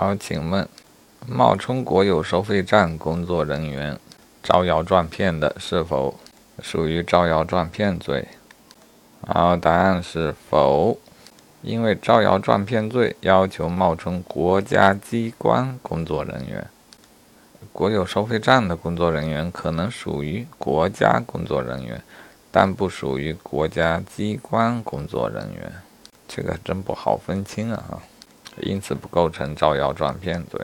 好，请问，冒充国有收费站工作人员招摇撞骗的，是否属于招摇撞骗罪？好，答案是否，因为招摇撞骗罪要求冒充国家机关工作人员，国有收费站的工作人员可能属于国家工作人员，但不属于国家机关工作人员，这个真不好分清啊！因此不构成招摇撞骗罪。